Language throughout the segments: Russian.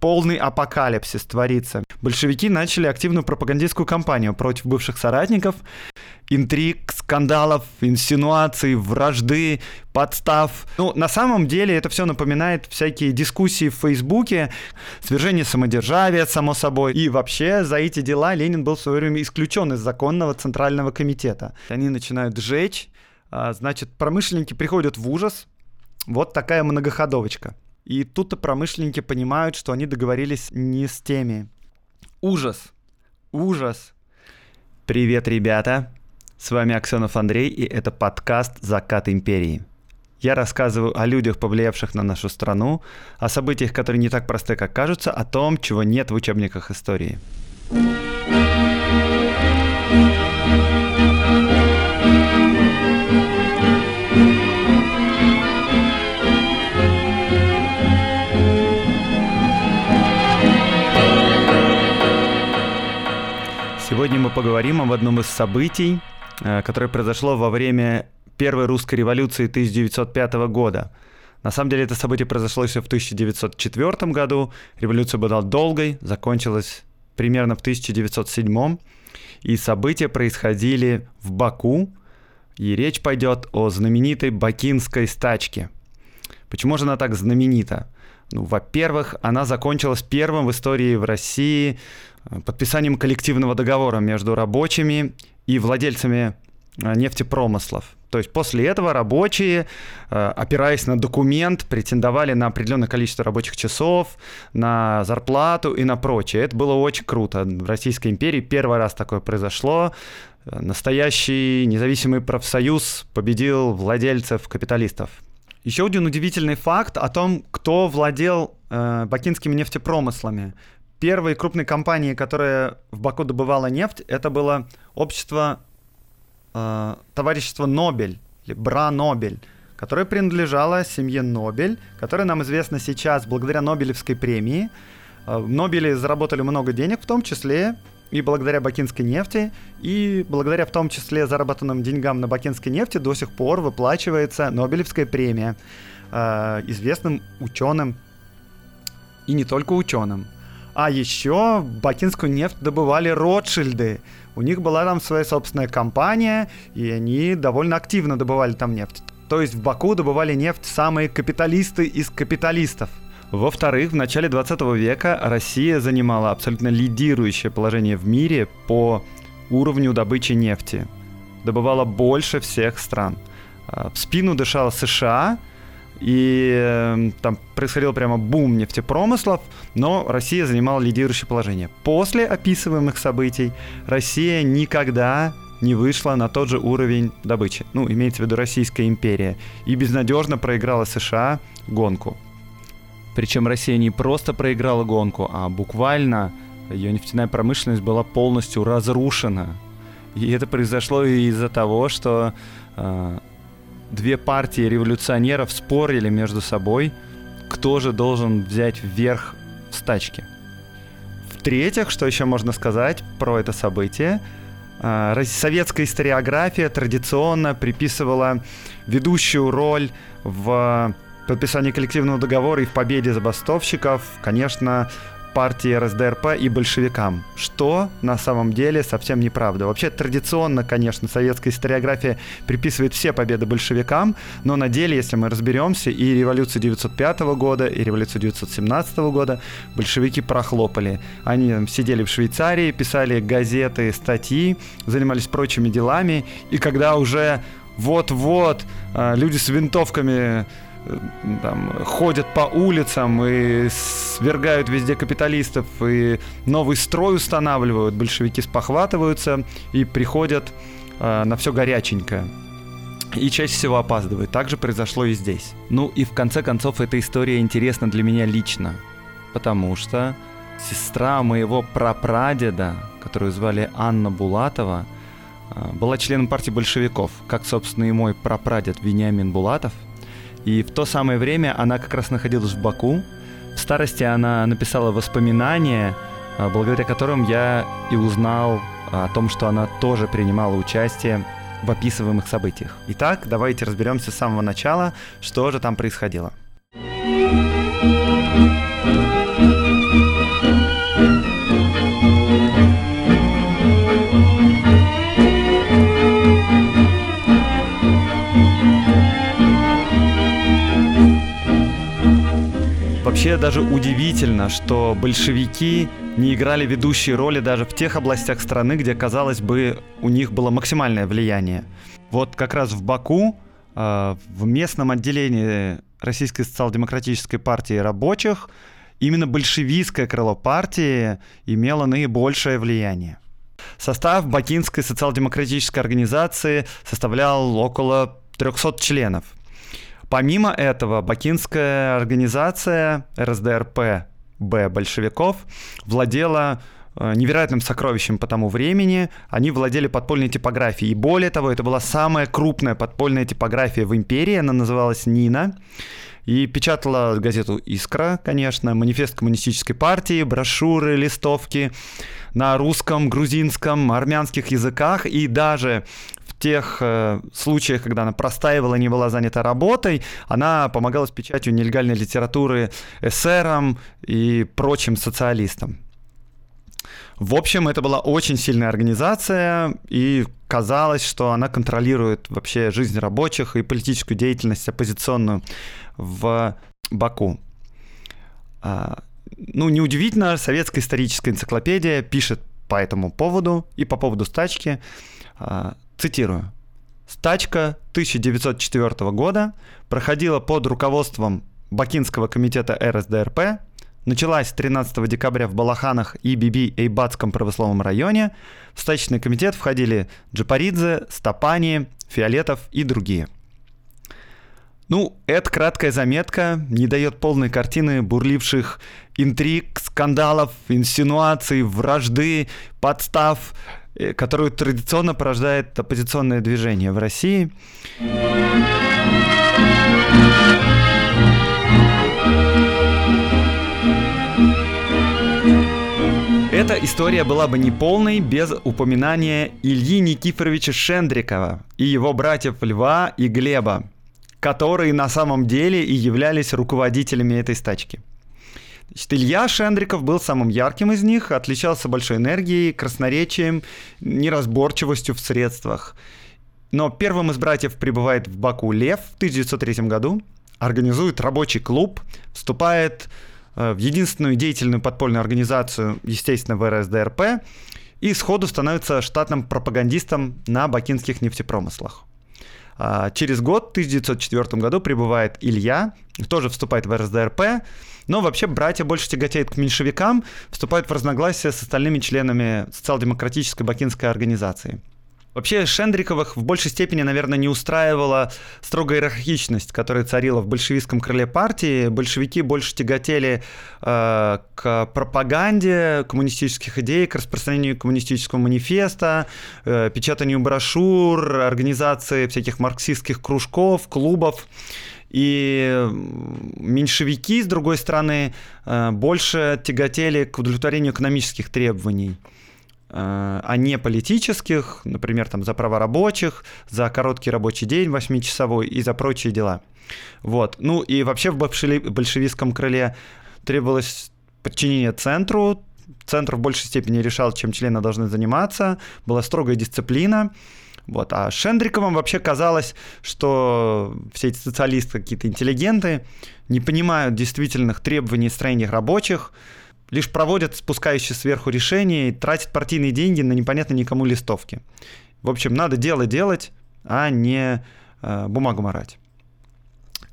полный апокалипсис творится. Большевики начали активную пропагандистскую кампанию против бывших соратников, интриг, скандалов, инсинуаций, вражды, подстав. Ну, на самом деле это все напоминает всякие дискуссии в Фейсбуке, свержение самодержавия, само собой. И вообще за эти дела Ленин был в свое время исключен из законного центрального комитета. Они начинают сжечь, а, значит, промышленники приходят в ужас. Вот такая многоходовочка. И тут-то промышленники понимают, что они договорились не с теми. Ужас. Ужас. Привет, ребята. С вами Аксенов Андрей, и это подкаст «Закат империи». Я рассказываю о людях, повлиявших на нашу страну, о событиях, которые не так просты, как кажутся, о том, чего нет в учебниках истории. Сегодня мы поговорим об одном из событий, э, которое произошло во время Первой русской революции 1905 года. На самом деле это событие произошло еще в 1904 году. Революция была долгой, закончилась примерно в 1907. И события происходили в Баку. И речь пойдет о знаменитой бакинской стачке. Почему же она так знаменита? Ну, во-первых, она закончилась первым в истории в России подписанием коллективного договора между рабочими и владельцами э, нефтепромыслов. То есть после этого рабочие, э, опираясь на документ, претендовали на определенное количество рабочих часов, на зарплату и на прочее. Это было очень круто. В Российской империи первый раз такое произошло. Настоящий независимый профсоюз победил владельцев капиталистов. Еще один удивительный факт о том, кто владел э, бакинскими нефтепромыслами. Первой крупной компанией, которая в Баку добывала нефть, это было общество э, товарищество Нобель, или Бра Нобель, которое принадлежало семье Нобель, которая нам известна сейчас благодаря Нобелевской премии. Э, Нобели заработали много денег, в том числе и благодаря бакинской нефти, и благодаря в том числе заработанным деньгам на бакинской нефти до сих пор выплачивается Нобелевская премия э, известным ученым и не только ученым. А еще бакинскую нефть добывали Ротшильды. У них была там своя собственная компания, и они довольно активно добывали там нефть. То есть в Баку добывали нефть самые капиталисты из капиталистов. Во-вторых, в начале 20 века Россия занимала абсолютно лидирующее положение в мире по уровню добычи нефти. Добывала больше всех стран. А, в спину дышала США – и э, там происходил прямо бум нефтепромыслов, но Россия занимала лидирующее положение. После описываемых событий Россия никогда не вышла на тот же уровень добычи. Ну, имеется в виду Российская империя. И безнадежно проиграла США гонку. Причем Россия не просто проиграла гонку, а буквально ее нефтяная промышленность была полностью разрушена. И это произошло из-за того, что э, две партии революционеров спорили между собой, кто же должен взять вверх в стачке. В-третьих, что еще можно сказать про это событие, а, советская историография традиционно приписывала ведущую роль в подписании коллективного договора и в победе забастовщиков, конечно, партии РСДРП и большевикам, что на самом деле совсем неправда. Вообще традиционно, конечно, советская историография приписывает все победы большевикам, но на деле, если мы разберемся, и революцию 905 года, и революцию 917 года большевики прохлопали. Они там, сидели в Швейцарии, писали газеты, статьи, занимались прочими делами, и когда уже вот-вот э, люди с винтовками там, ходят по улицам и свергают везде капиталистов, и новый строй устанавливают, большевики спохватываются и приходят э, на все горяченькое. И чаще всего опаздывают. Так же произошло и здесь. Ну и в конце концов эта история интересна для меня лично, потому что сестра моего прапрадеда, которую звали Анна Булатова, была членом партии большевиков, как, собственно, и мой прапрадед Вениамин Булатов – и в то самое время она как раз находилась в Баку. В старости она написала воспоминания, а, благодаря которым я и узнал о том, что она тоже принимала участие в описываемых событиях. Итак, давайте разберемся с самого начала, что же там происходило. Вообще даже удивительно, что большевики не играли ведущие роли даже в тех областях страны, где, казалось бы, у них было максимальное влияние. Вот как раз в Баку, э, в местном отделении Российской социал-демократической партии рабочих, именно большевистское крыло партии имело наибольшее влияние. Состав Бакинской социал-демократической организации составлял около 300 членов. Помимо этого, Бакинская организация РСДРП Б большевиков владела э, невероятным сокровищем по тому времени. Они владели подпольной типографией. И более того, это была самая крупная подпольная типография в империи. Она называлась «Нина». И печатала газету «Искра», конечно, манифест коммунистической партии, брошюры, листовки на русском, грузинском, армянских языках. И даже тех э, случаях, когда она простаивала, не была занята работой, она помогала с печатью нелегальной литературы эсерам и прочим социалистам. В общем, это была очень сильная организация, и казалось, что она контролирует вообще жизнь рабочих и политическую деятельность оппозиционную в Баку. А, ну, неудивительно, советская историческая энциклопедия пишет по этому поводу и по поводу стачки, а, цитирую. Стачка 1904 года проходила под руководством Бакинского комитета РСДРП, началась 13 декабря в Балаханах и Биби-Эйбатском православном районе. В стачечный комитет входили Джапаридзе, Стапани, Фиолетов и другие – ну, эта краткая заметка не дает полной картины бурливших интриг, скандалов, инсинуаций, вражды, подстав, которую традиционно порождает оппозиционное движение в России. Эта история была бы неполной без упоминания Ильи Никифоровича Шендрикова и его братьев Льва и Глеба, которые на самом деле и являлись руководителями этой стачки. Значит, Илья Шендриков был самым ярким из них, отличался большой энергией, красноречием, неразборчивостью в средствах. Но первым из братьев прибывает в Баку Лев в 1903 году, организует рабочий клуб, вступает э, в единственную деятельную подпольную организацию, естественно, в РСДРП, и сходу становится штатным пропагандистом на бакинских нефтепромыслах. А, через год, в 1904 году, прибывает Илья, тоже вступает в РСДРП, но вообще братья больше тяготеют к меньшевикам, вступают в разногласия с остальными членами социал-демократической бакинской организации. Вообще Шендриковых в большей степени, наверное, не устраивала строгая иерархичность, которая царила в большевистском крыле партии. Большевики больше тяготели э, к пропаганде коммунистических идей, к распространению коммунистического манифеста, э, печатанию брошюр, организации всяких марксистских кружков, клубов. И меньшевики, с другой стороны, э, больше тяготели к удовлетворению экономических требований. Э, а не политических, например, там, за права рабочих, за короткий рабочий день восьмичасовой и за прочие дела. Вот. Ну и вообще в большевистском крыле требовалось подчинение центру, центр в большей степени решал, чем члены должны заниматься, была строгая дисциплина. Вот. А Шендриковым вообще казалось, что все эти социалисты какие-то интеллигенты не понимают действительных требований строения рабочих, лишь проводят спускающие сверху решения и тратят партийные деньги на непонятно никому листовки. В общем, надо дело делать, а не э, бумагу морать.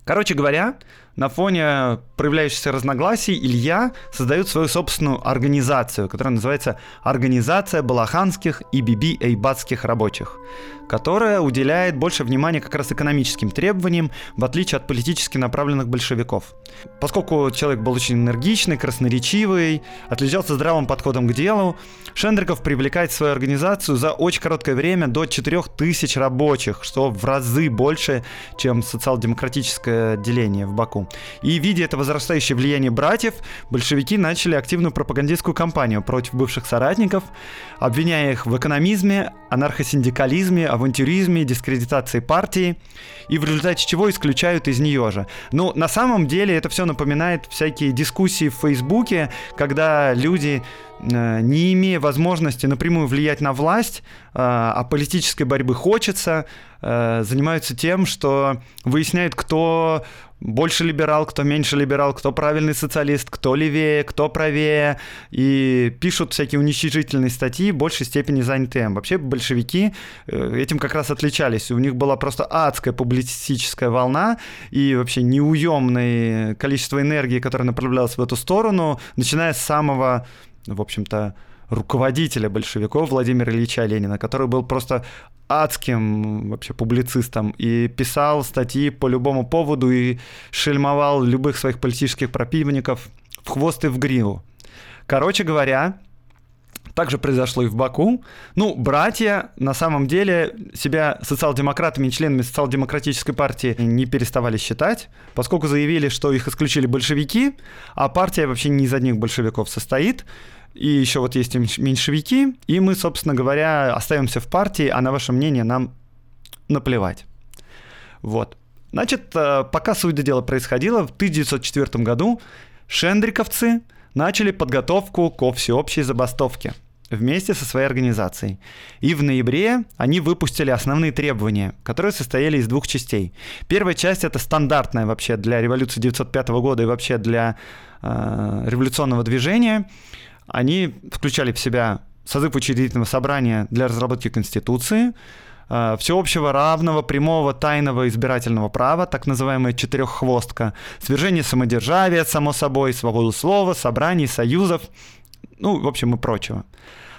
Короче говоря, на фоне проявляющихся разногласий Илья создает свою собственную организацию, которая называется «Организация балаханских и биби-эйбатских рабочих», которая уделяет больше внимания как раз экономическим требованиям, в отличие от политически направленных большевиков. Поскольку человек был очень энергичный, красноречивый, отличался здравым подходом к делу, Шендриков привлекает в свою организацию за очень короткое время до 4000 рабочих, что в разы больше, чем социал-демократическое отделение в Баку. И видя это возрастающее влияние братьев, большевики начали активную пропагандистскую кампанию против бывших соратников, обвиняя их в экономизме, анархосиндикализме, авантюризме, дискредитации партии, и в результате чего исключают из нее же. Ну, на самом деле это все напоминает всякие дискуссии в Фейсбуке, когда люди не имея возможности напрямую влиять на власть, э, а политической борьбы хочется, э, занимаются тем, что выясняют, кто больше либерал, кто меньше либерал, кто правильный социалист, кто левее, кто правее, и пишут всякие уничижительные статьи, в большей степени заняты им. Вообще большевики этим как раз отличались. У них была просто адская публицистическая волна и вообще неуемное количество энергии, которое направлялось в эту сторону, начиная с самого в общем-то, руководителя большевиков Владимира Ильича Ленина, который был просто адским вообще публицистом и писал статьи по любому поводу и шельмовал любых своих политических противников в хвост и в гриву. Короче говоря, так же произошло и в Баку. Ну, братья на самом деле себя социал-демократами и членами социал-демократической партии не переставали считать, поскольку заявили, что их исключили большевики, а партия вообще не из одних большевиков состоит и еще вот есть меньшевики, и мы, собственно говоря, остаемся в партии, а на ваше мнение нам наплевать. Вот. Значит, э, пока суть дела происходила, в 1904 году шендриковцы начали подготовку ко всеобщей забастовке вместе со своей организацией. И в ноябре они выпустили основные требования, которые состояли из двух частей. Первая часть это стандартная вообще для революции 1905 года и вообще для э, революционного движения они включали в себя созыв учредительного собрания для разработки Конституции, э, всеобщего равного, прямого, тайного избирательного права, так называемая четыреххвостка, свержение самодержавия, само собой, свободу слова, собраний, союзов, ну, в общем, и прочего.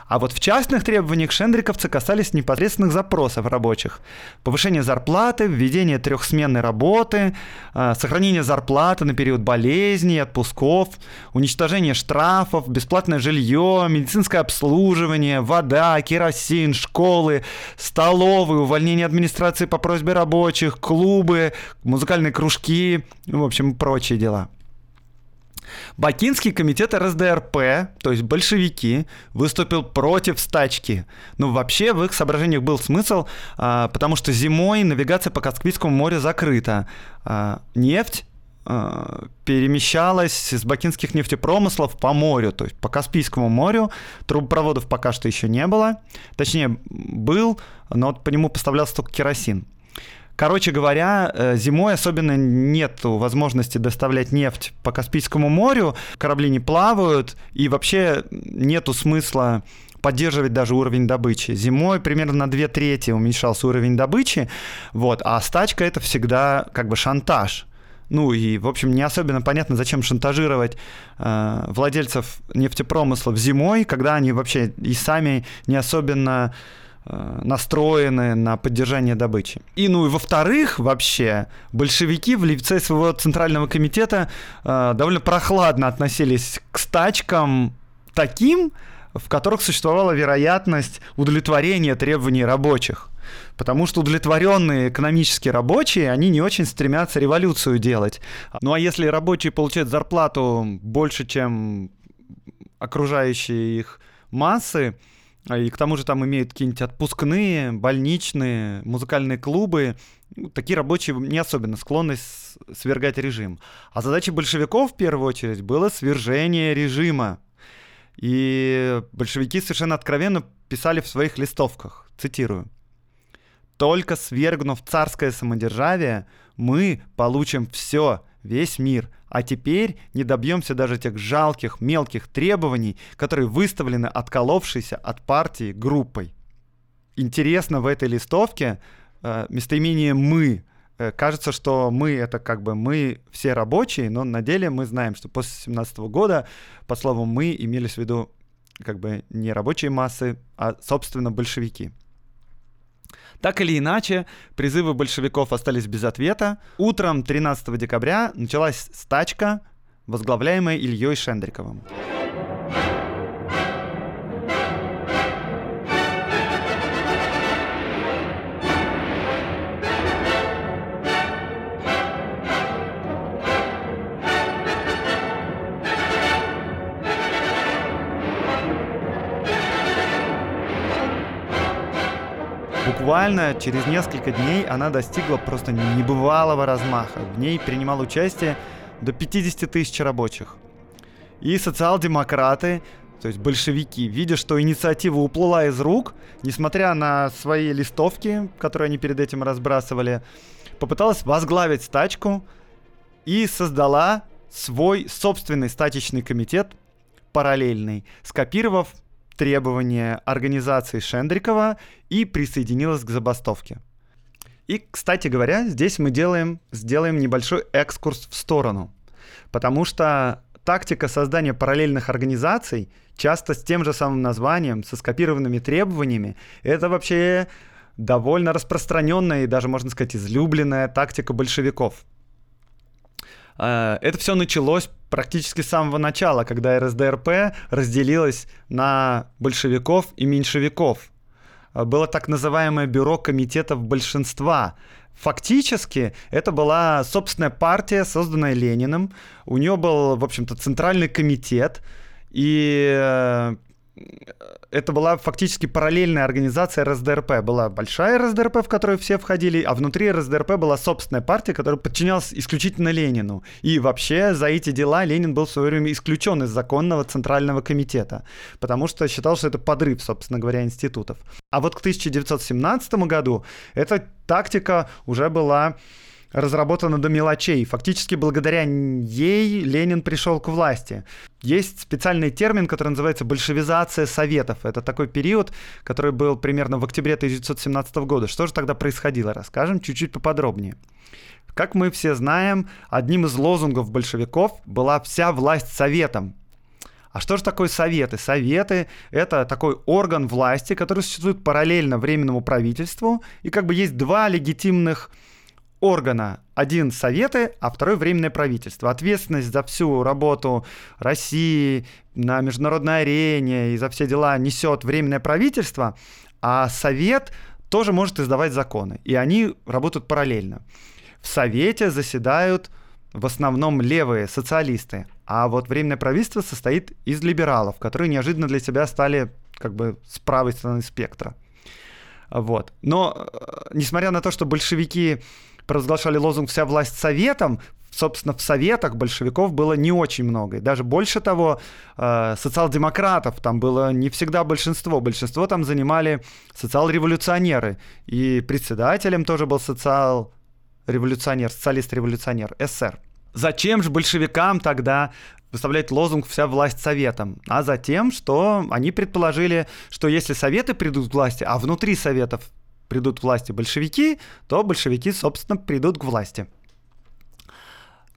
А вот в частных требованиях шендриковцы касались непосредственных запросов рабочих. Повышение зарплаты, введение трехсменной работы, а, сохранение зарплаты на период болезней, отпусков, уничтожение штрафов, бесплатное жилье, медицинское обслуживание, вода, керосин, школы, столовые, увольнение администрации по просьбе рабочих, клубы, музыкальные кружки, в общем, прочие дела. Бакинский комитет РСДРП, то есть большевики, выступил против стачки. Ну, вообще, в их соображениях был смысл, а, потому что зимой навигация по Каспийскому морю закрыта. А, нефть а, перемещалась с бакинских нефтепромыслов по морю, то есть по Каспийскому морю. Трубопроводов пока что еще не было. Точнее, был, но по нему поставлялся только керосин. Короче говоря, э, зимой особенно нет возможности доставлять нефть по Каспийскому морю, корабли не плавают, и вообще нету смысла поддерживать даже уровень добычи. Зимой примерно на две трети уменьшался уровень добычи, вот, а стачка это всегда как бы шантаж. Ну и, в общем, не особенно понятно, зачем шантажировать э, владельцев нефтепромыслов зимой, когда они вообще и сами не особенно настроены на поддержание добычи. И, ну и во-вторых, вообще, большевики в лице своего Центрального комитета э, довольно прохладно относились к стачкам таким, в которых существовала вероятность удовлетворения требований рабочих. Потому что удовлетворенные экономически рабочие, они не очень стремятся революцию делать. Ну а если рабочие получают зарплату больше, чем окружающие их массы, и к тому же там имеют какие-нибудь отпускные, больничные, музыкальные клубы. Ну, такие рабочие не особенно склонны свергать режим. А задача большевиков в первую очередь было свержение режима. И большевики совершенно откровенно писали в своих листовках, цитирую, «Только свергнув царское самодержавие, мы получим все, весь мир, а теперь не добьемся даже тех жалких мелких требований, которые выставлены отколовшейся от партии группой. Интересно в этой листовке э, местоимение «мы». Э, кажется, что мы — это как бы мы все рабочие, но на деле мы знаем, что после 17 года под словом «мы» имелись в виду как бы не рабочие массы, а, собственно, большевики. Так или иначе, призывы большевиков остались без ответа. Утром 13 декабря началась стачка, возглавляемая Ильей Шендриковым. Буквально через несколько дней она достигла просто небывалого размаха. В ней принимало участие до 50 тысяч рабочих. И социал-демократы то есть большевики, видя, что инициатива уплыла из рук, несмотря на свои листовки, которые они перед этим разбрасывали, попыталась возглавить стачку и создала свой собственный статичный комитет параллельный, скопировав требования организации Шендрикова и присоединилась к забастовке. И, кстати говоря, здесь мы делаем, сделаем небольшой экскурс в сторону, потому что тактика создания параллельных организаций, часто с тем же самым названием, со скопированными требованиями, это вообще довольно распространенная и даже, можно сказать, излюбленная тактика большевиков. А, это все началось практически с самого начала, когда РСДРП разделилась на большевиков и меньшевиков. А, было так называемое бюро комитетов большинства, Фактически это была собственная партия, созданная Лениным. У нее был, в общем-то, центральный комитет. И э, это была фактически параллельная организация РСДРП. Была большая РСДРП, в которую все входили, а внутри РСДРП была собственная партия, которая подчинялась исключительно Ленину. И вообще за эти дела Ленин был в свое время исключен из законного центрального комитета, потому что считал, что это подрыв, собственно говоря, институтов. А вот к 1917 году эта тактика уже была разработана до мелочей. Фактически благодаря ей Ленин пришел к власти. Есть специальный термин, который называется большевизация советов. Это такой период, который был примерно в октябре 1917 года. Что же тогда происходило? Расскажем чуть-чуть поподробнее. Как мы все знаем, одним из лозунгов большевиков была вся власть советом. А что же такое советы? Советы — это такой орган власти, который существует параллельно временному правительству, и как бы есть два легитимных органа. Один советы, а второй временное правительство. Ответственность за всю работу России на международной арене и за все дела несет временное правительство, а совет тоже может издавать законы. И они работают параллельно. В совете заседают в основном левые социалисты, а вот временное правительство состоит из либералов, которые неожиданно для себя стали как бы с правой стороны спектра. Вот. Но, э, несмотря на то, что большевики провозглашали лозунг «Вся власть советом», собственно, в советах большевиков было не очень много. И даже больше того, э, социал-демократов там было не всегда большинство. Большинство там занимали социал-революционеры. И председателем тоже был социал-революционер, социалист-революционер, СССР. Зачем же большевикам тогда выставлять лозунг «Вся власть советом», а за тем, что они предположили, что если советы придут к власти, а внутри советов придут к власти большевики, то большевики, собственно, придут к власти.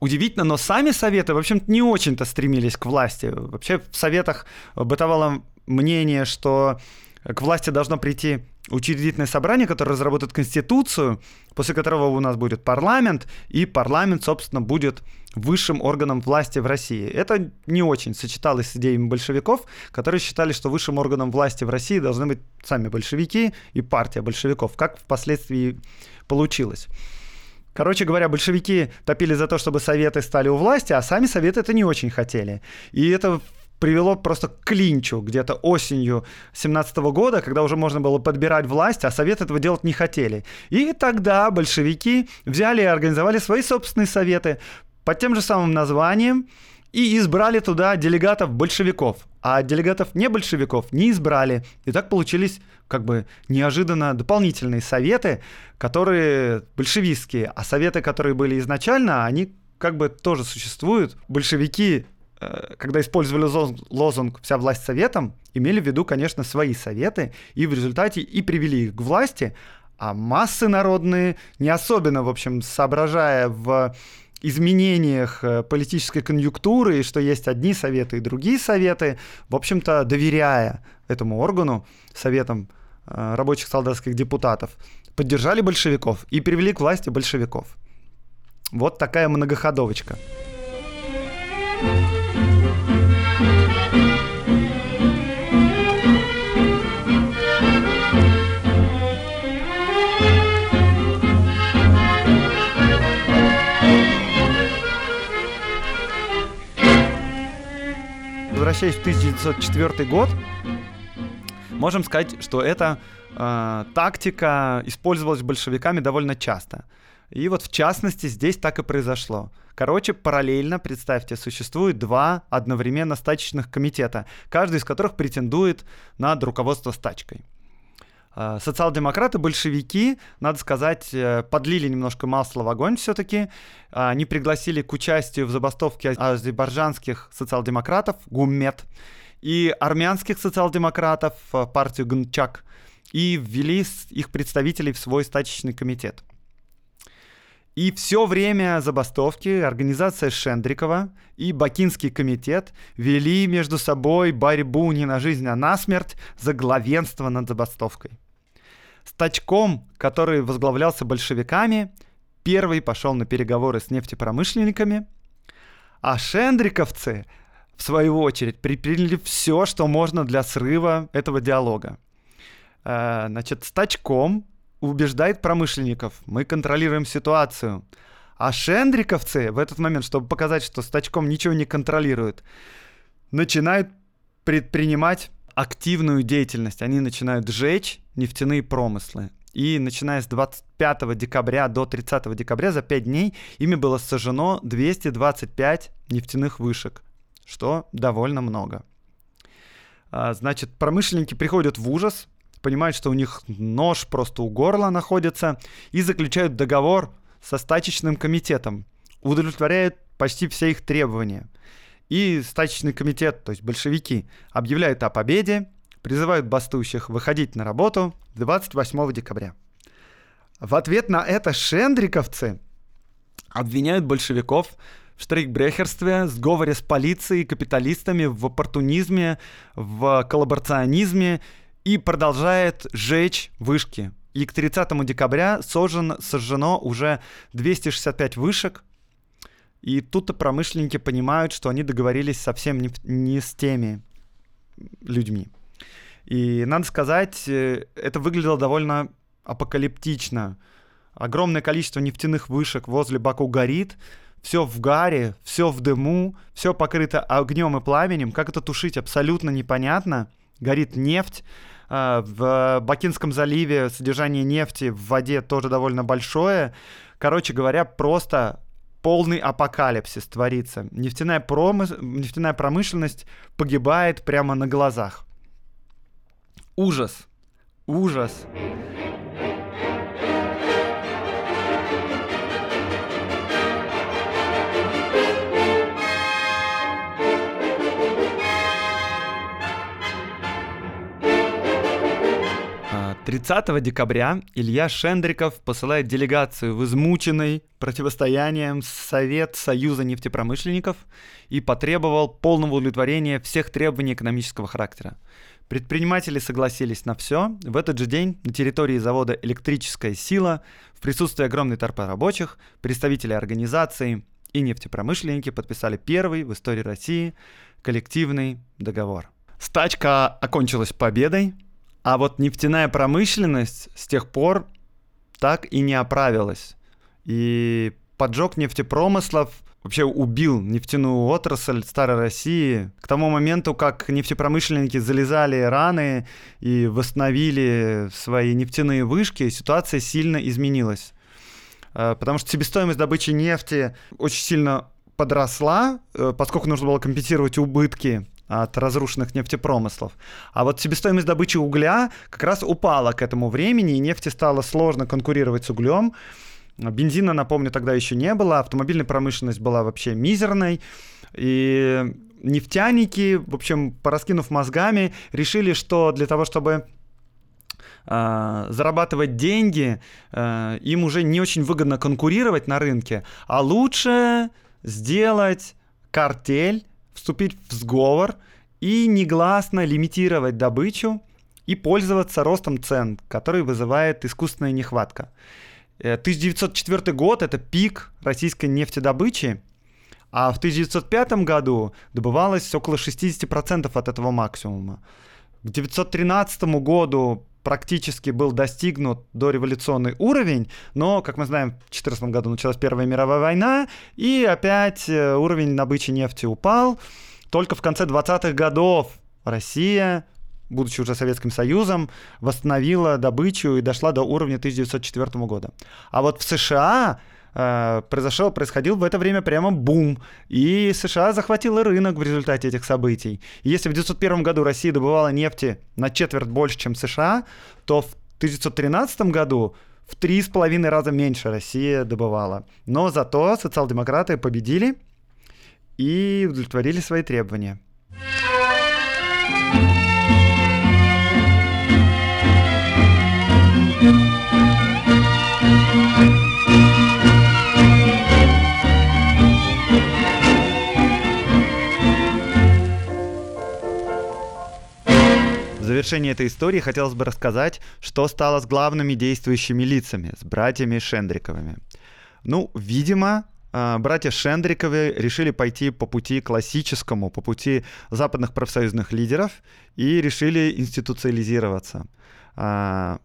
Удивительно, но сами советы, в общем-то, не очень-то стремились к власти. Вообще в советах бытовало мнение, что к власти должно прийти учредительное собрание, которое разработает конституцию, после которого у нас будет парламент, и парламент, собственно, будет высшим органом власти в России. Это не очень сочеталось с идеями большевиков, которые считали, что высшим органом власти в России должны быть сами большевики и партия большевиков, как впоследствии получилось. Короче говоря, большевики топили за то, чтобы советы стали у власти, а сами советы это не очень хотели. И это привело просто к клинчу где-то осенью 17 года, когда уже можно было подбирать власть, а Совет этого делать не хотели. И тогда большевики взяли и организовали свои собственные советы под тем же самым названием и избрали туда делегатов большевиков, а делегатов не большевиков не избрали. И так получились как бы неожиданно дополнительные советы, которые большевистские, а советы, которые были изначально, они как бы тоже существуют. Большевики когда использовали лозунг «вся власть советом», имели в виду, конечно, свои советы, и в результате и привели их к власти, а массы народные, не особенно, в общем, соображая в изменениях э, политической конъюнктуры, что есть одни советы и другие советы, в общем-то, доверяя этому органу, советам э, рабочих солдатских депутатов, поддержали большевиков и привели к власти большевиков. Вот такая многоходовочка. Возвращаясь в 1904 год, можем сказать, что эта э, тактика использовалась большевиками довольно часто. И вот в частности здесь так и произошло. Короче, параллельно, представьте, существует два одновременно стачечных комитета, каждый из которых претендует над руководство стачкой. А, социал-демократы, большевики, надо сказать, э, подлили немножко масла в огонь все-таки. Они пригласили к участию в забастовке азербайджанских социал-демократов, ГУММЕТ, и армянских социал-демократов, э, партию Гнчак, и ввели их представителей в свой стачечный комитет. И все время забастовки организация Шендрикова и Бакинский комитет вели между собой борьбу не на жизнь, а на смерть за главенство над забастовкой. Стачком, который возглавлялся большевиками, первый пошел на переговоры с нефтепромышленниками, а шендриковцы, в свою очередь, предприняли все, что можно для срыва этого диалога. Э, значит, стачком убеждает промышленников, мы контролируем ситуацию. А шендриковцы в этот момент, чтобы показать, что с тачком ничего не контролируют, начинают предпринимать активную деятельность. Они начинают сжечь нефтяные промыслы. И начиная с 25 декабря до 30 декабря, за 5 дней, ими было сожжено 225 нефтяных вышек, что довольно много. А, значит, промышленники приходят в ужас, понимают, что у них нож просто у горла находится, и заключают договор со стачечным комитетом, удовлетворяют почти все их требования. И стачечный комитет, то есть большевики, объявляют о победе, призывают бастующих выходить на работу 28 декабря. В ответ на это шендриковцы обвиняют большевиков в штрейкбрехерстве, сговоре с полицией, капиталистами, в оппортунизме, в коллаборационизме и продолжает жечь вышки. И к 30 декабря сожжен, сожжено уже 265 вышек. И тут-то промышленники понимают, что они договорились совсем не, не с теми людьми. И надо сказать, э, это выглядело довольно апокалиптично. Огромное количество нефтяных вышек возле Баку горит, все в гаре, все в дыму, все покрыто огнем и пламенем. Как это тушить, абсолютно непонятно. Горит нефть, а, в Бакинском заливе содержание нефти в воде тоже довольно большое. Короче говоря, просто полный апокалипсис творится. Нефтяная, промыс... Нефтяная промышленность погибает прямо на глазах. Ужас. Ужас. 30 декабря Илья Шендриков посылает делегацию в измученный противостоянием Совет Союза нефтепромышленников и потребовал полного удовлетворения всех требований экономического характера. Предприниматели согласились на все. В этот же день на территории завода «Электрическая сила» в присутствии огромной толпы рабочих, представители организации и нефтепромышленники подписали первый в истории России коллективный договор. Стачка окончилась победой, а вот нефтяная промышленность с тех пор так и не оправилась. И поджог нефтепромыслов вообще убил нефтяную отрасль старой России. К тому моменту, как нефтепромышленники залезали раны и восстановили свои нефтяные вышки, ситуация сильно изменилась. Э, потому что себестоимость добычи нефти очень сильно подросла, э, поскольку нужно было компенсировать убытки от разрушенных нефтепромыслов. А вот себестоимость добычи угля как раз упала к этому времени, и нефти стало сложно конкурировать с углем. Бензина, напомню, тогда еще не было, автомобильная промышленность была вообще мизерной, и нефтяники, в общем, пораскинув мозгами, решили, что для того, чтобы э, зарабатывать деньги, э, им уже не очень выгодно конкурировать на рынке, а лучше сделать картель вступить в сговор и негласно лимитировать добычу и пользоваться ростом цен, который вызывает искусственная нехватка. 1904 э, год — это пик российской нефтедобычи, а в 1905 году добывалось около 60% от этого максимума. К 1913 году практически был достигнут дореволюционный уровень, но, как мы знаем, в 2014 году началась Первая мировая война, и опять э, уровень добычи нефти упал. Только в конце 20-х годов Россия будучи уже Советским Союзом, восстановила добычу и дошла до уровня 1904 года. А вот в США произошел, происходил в это время прямо бум, и США захватила рынок в результате этих событий. И если в 1901 году Россия добывала нефти на четверть больше, чем США, то в 1913 году в три с половиной раза меньше Россия добывала. Но зато социал-демократы победили и удовлетворили свои требования. Завершение этой истории хотелось бы рассказать, что стало с главными действующими лицами, с братьями Шендриковыми. Ну, видимо, а, братья Шендриковы решили пойти по пути классическому, по пути западных профсоюзных лидеров и решили институциализироваться. А,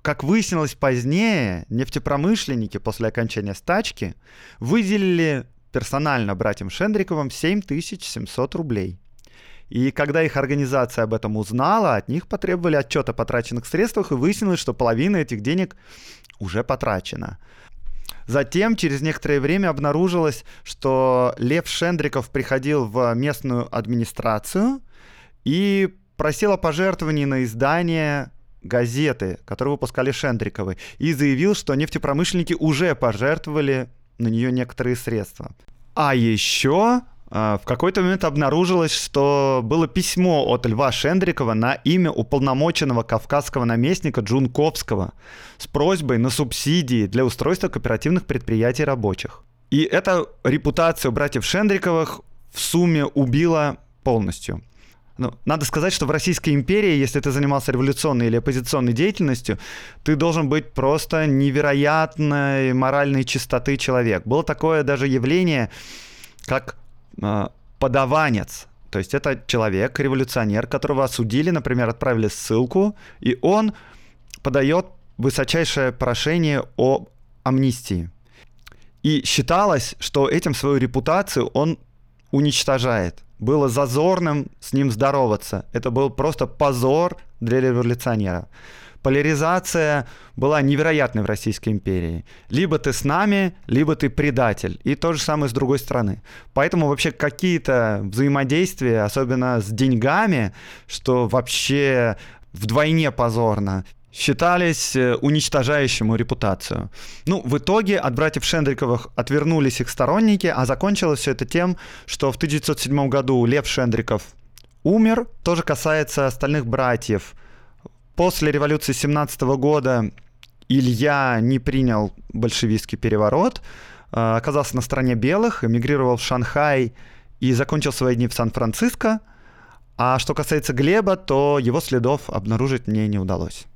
как выяснилось позднее, нефтепромышленники после окончания стачки выделили персонально братьям Шендриковым 7700 рублей. И когда их организация об этом узнала, от них потребовали отчет о потраченных средствах, и выяснилось, что половина этих денег уже потрачена. Затем, через некоторое время, обнаружилось, что Лев Шендриков приходил в местную администрацию и просил о пожертвовании на издание газеты, которые выпускали Шендриковы, и заявил, что нефтепромышленники уже пожертвовали на нее некоторые средства. А еще в какой-то момент обнаружилось, что было письмо от Льва Шендрикова на имя уполномоченного кавказского наместника Джунковского с просьбой на субсидии для устройства кооперативных предприятий рабочих. И эта репутацию братьев Шендриковых в сумме убила полностью. Ну, надо сказать, что в Российской империи, если ты занимался революционной или оппозиционной деятельностью, ты должен быть просто невероятной моральной чистоты человек. Было такое даже явление, как а, подаванец. То есть это человек, революционер, которого осудили, например, отправили ссылку, и он подает высочайшее прошение о амнистии. И считалось, что этим свою репутацию он уничтожает. Было зазорным с ним здороваться. Это был просто позор для революционера поляризация была невероятной в Российской империи. Либо ты с нами, либо ты предатель. И то же самое с другой стороны. Поэтому вообще какие-то взаимодействия, особенно с деньгами, что вообще вдвойне позорно, считались э, уничтожающему репутацию. Ну, в итоге от братьев Шендриковых отвернулись их сторонники, а закончилось все это тем, что в 1907 году Лев Шендриков умер. Тоже касается остальных братьев. После революции 17 года Илья не принял большевистский переворот, а, оказался на стороне белых, эмигрировал в Шанхай и закончил свои дни в Сан-Франциско. А что касается Глеба, то его следов обнаружить мне не удалось.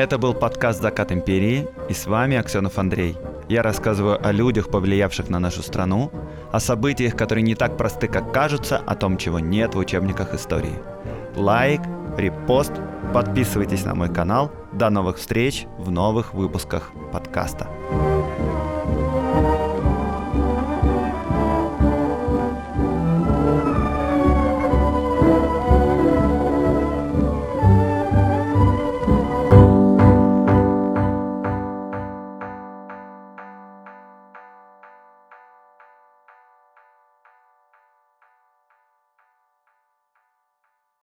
Это был подкаст «Закат империи» и с вами Аксенов Андрей. Я рассказываю о людях, повлиявших на нашу страну, о событиях, которые не так просты, как кажутся, о том, чего нет в учебниках истории. Лайк, репост, подписывайтесь на мой канал. До новых встреч в новых выпусках подкаста.